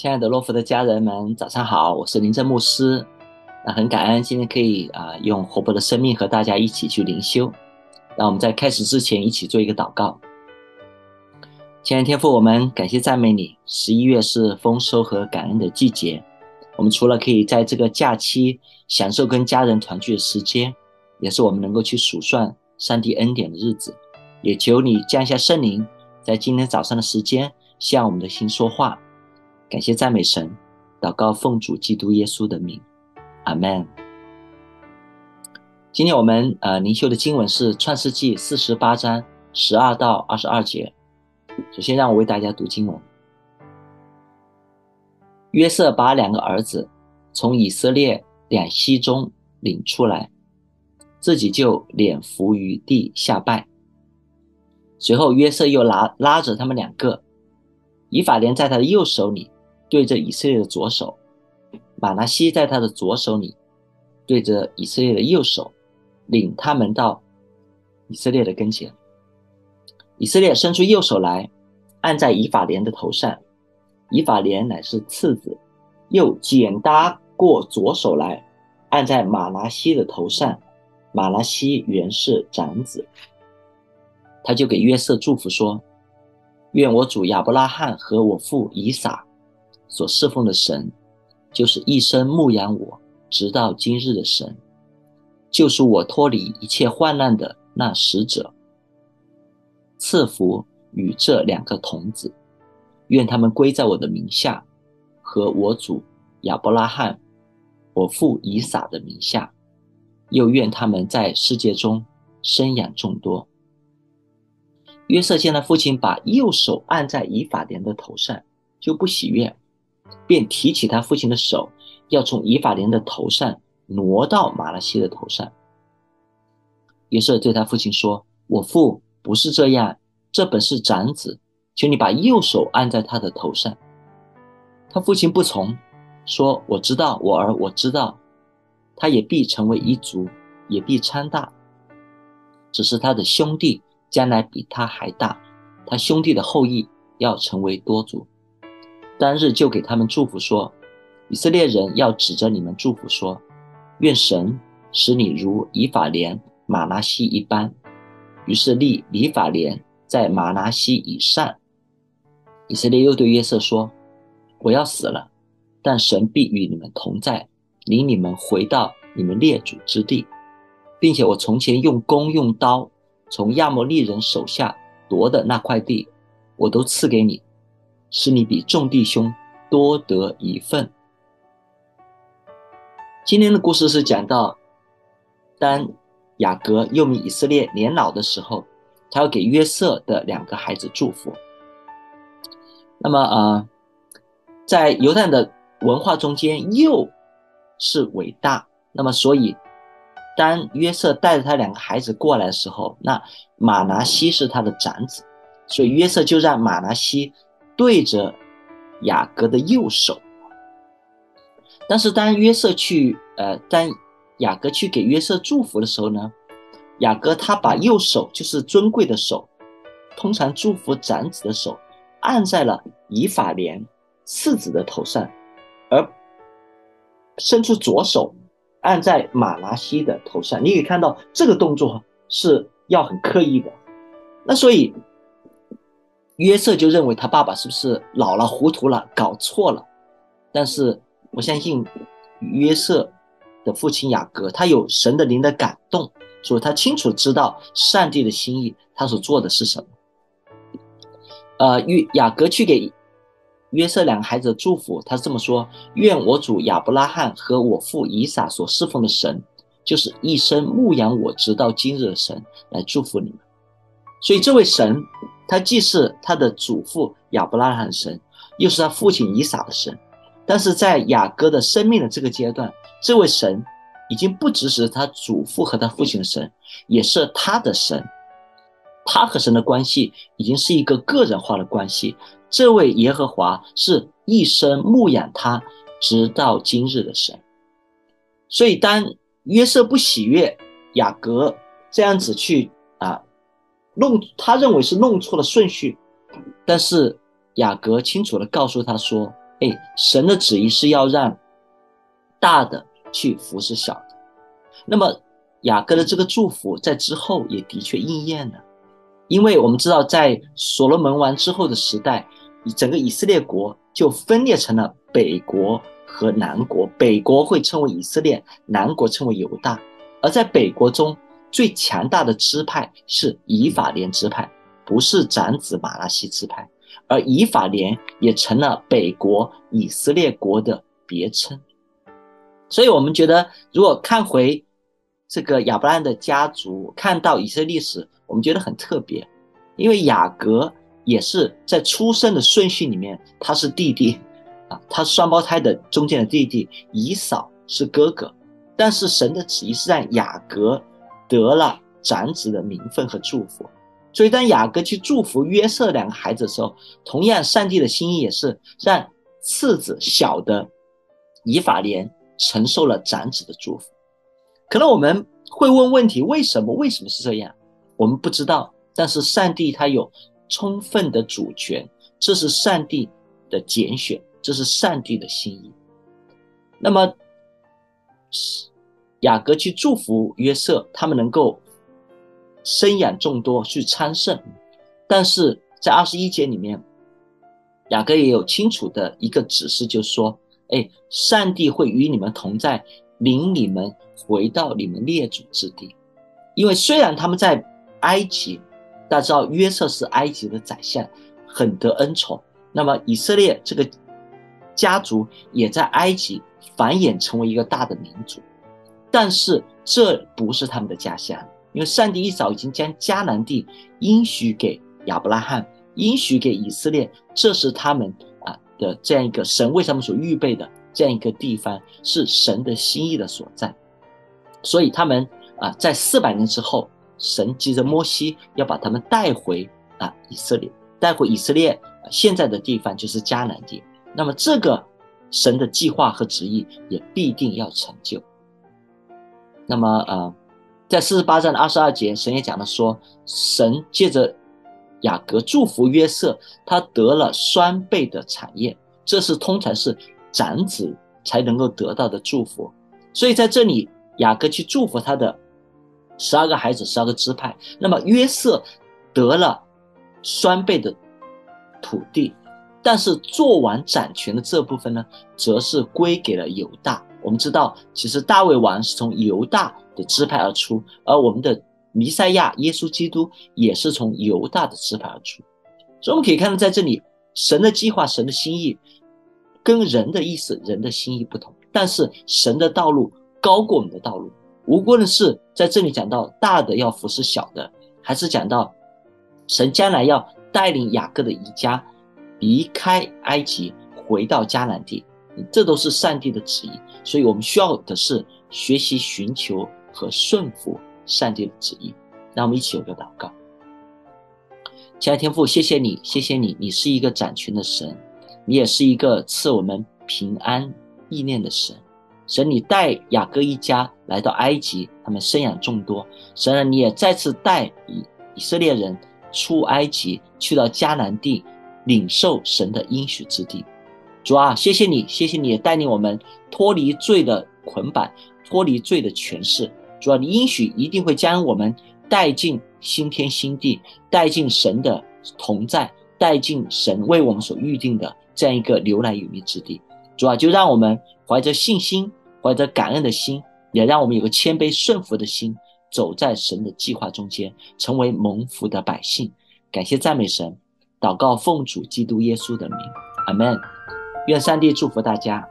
亲爱的洛福的家人们，早上好，我是林正牧师。那很感恩今天可以啊、用活泼的生命和大家一起去灵修。那我们在开始之前，一起做一个祷告。亲爱的天父，我们感谢赞美你。十一月是丰收和感恩的季节，我们除了可以在这个假期享受跟家人团聚的时间，也是我们能够去数算上帝恩典的日子。也求你降下圣灵，在今天早上的时间向我们的心说话。感谢赞美神，祷告奉主基督耶稣的名，阿门。今天我们呃灵修的经文是创世纪四十八章十二到二十二节。首先让我为大家读经文。约瑟把两个儿子从以色列两栖中领出来，自己就脸伏于地下拜。随后约瑟又拉拉着他们两个，以法莲在他的右手里。对着以色列的左手，马拿西在他的左手里，对着以色列的右手，领他们到以色列的跟前。以色列伸出右手来，按在以法莲的头上。以法莲乃是次子，又剪搭过左手来，按在马拿西的头上。马拿西原是长子。他就给约瑟祝福说：“愿我主亚伯拉罕和我父以撒。”所侍奉的神，就是一生牧养我直到今日的神，救赎我脱离一切患难的那使者。赐福与这两个童子，愿他们归在我的名下，和我主亚伯拉罕、我父以撒的名下，又愿他们在世界中生养众多。约瑟见了父亲把右手按在以法莲的头上，就不喜悦。便提起他父亲的手，要从以法莲的头上挪到马拉西的头上。约瑟对他父亲说：“我父不是这样，这本是长子，请你把右手按在他的头上。”他父亲不从，说：“我知道，我儿，我知道，他也必成为一族，也必昌大。只是他的兄弟将来比他还大，他兄弟的后裔要成为多族。”当日就给他们祝福说：“以色列人要指着你们祝福说，愿神使你如以法莲、玛拿西一般。”于是立以法莲在玛拿西以上。以色列又对约瑟说：“我要死了，但神必与你们同在，领你们回到你们列祖之地，并且我从前用弓用刀从亚摩利人手下夺的那块地，我都赐给你。”使你比众弟兄多得一份。今天的故事是讲到，当雅各又名以色列年老的时候，他要给约瑟的两个孩子祝福。那么，呃，在犹太的文化中间，幼是伟大。那么，所以当约瑟带着他两个孩子过来的时候，那马拿西是他的长子，所以约瑟就让马拿西。对着雅各的右手，但是当约瑟去，呃，当雅各去给约瑟祝福的时候呢，雅各他把右手，就是尊贵的手，通常祝福长子的手，按在了以法莲次子的头上，而伸出左手按在玛拿西的头上。你可以看到这个动作是要很刻意的，那所以。约瑟就认为他爸爸是不是老了、糊涂了、搞错了？但是我相信约瑟的父亲雅各，他有神的灵的感动，所以他清楚知道上帝的心意，他所做的是什么。呃，约雅各去给约瑟两个孩子的祝福，他是这么说：愿我主亚伯拉罕和我父以撒所侍奉的神，就是一生牧养我直到今日的神，来祝福你们。所以这位神。他既是他的祖父亚伯拉罕的神，又是他父亲以撒的神，但是在雅各的生命的这个阶段，这位神已经不只是他祖父和他父亲的神，也是他的神。他和神的关系已经是一个个人化的关系。这位耶和华是一生牧养他直到今日的神。所以当约瑟不喜悦雅各这样子去啊。弄，他认为是弄错了顺序，但是雅各清楚地告诉他说：“哎，神的旨意是要让大的去服侍小的。那么雅各的这个祝福在之后也的确应验了，因为我们知道在所罗门王之后的时代，整个以色列国就分裂成了北国和南国，北国会称为以色列，南国称为犹大。而在北国中最强大的支派是以法莲支派，不是长子马拉西支派，而以法莲也成了北国以色列国的别称。所以，我们觉得如果看回这个亚伯兰的家族，看到以色列史，我们觉得很特别，因为雅各也是在出生的顺序里面，他是弟弟啊，他是双胞胎的中间的弟弟，以扫是哥哥。但是神的旨意是让雅各得了长子的名分和祝福，所以当雅各去祝福约瑟两个孩子的时候，同样上帝的心意也是让次子小的以法莲承受了长子的祝福。可能我们会问问题：为什么？为什么是这样？我们不知道。但是上帝他有充分的主权，这是上帝的拣选，这是上帝的心意。那么是。雅各去祝福约瑟，他们能够生养众多，去昌盛。但是在二十一节里面，雅各也有清楚的一个指示，就是说：“哎，上帝会与你们同在，领你们回到你们列祖之地。因为虽然他们在埃及，大家知道约瑟是埃及的宰相，很得恩宠。那么以色列这个家族也在埃及。”繁衍成为一个大的民族，但是这不是他们的家乡，因为上帝一早已经将迦南地应许给亚伯拉罕，应许给以色列，这是他们啊的这样一个神为他们所预备的这样一个地方，是神的心意的所在。所以他们啊，在四百年之后，神急着摩西要把他们带回啊以色列，带回以色列现在的地方就是迦南地。那么这个。神的计划和旨意也必定要成就。那么，呃，在四十八章的二十二节，神也讲了说，神借着雅各祝福约瑟，他得了双倍的产业，这是通常是长子才能够得到的祝福。所以在这里，雅各去祝福他的十二个孩子，十二个支派。那么约瑟得了双倍的土地。但是做完掌权的这部分呢，则是归给了犹大。我们知道，其实大卫王是从犹大的支派而出，而我们的弥赛亚耶稣基督也是从犹大的支派而出。所以我们可以看到，在这里，神的计划、神的心意，跟人的意思、人的心意不同。但是神的道路高过我们的道路。无论是在这里讲到大的要服侍小的，还是讲到神将来要带领雅各的一家。离开埃及，回到迦南地，这都是上帝的旨意。所以，我们需要的是学习寻求和顺服上帝的旨意。让我们一起有个祷告。亲爱的天父，谢谢你，谢谢你，你是一个掌权的神，你也是一个赐我们平安意念的神。神，你带雅各一家来到埃及，他们生养众多。神啊，你也再次带以以色列人出埃及，去到迦南地。领受神的应许之地，主啊，谢谢你，谢谢你带领我们脱离罪的捆绑，脱离罪的权势。主啊，你应许一定会将我们带进新天新地，带进神的同在，带进神为我们所预定的这样一个流奶与蜜之地。主啊，就让我们怀着信心，怀着感恩的心，也让我们有个谦卑顺服的心，走在神的计划中间，成为蒙福的百姓。感谢赞美神。祷告奉主基督耶稣的名，阿门。愿上帝祝福大家。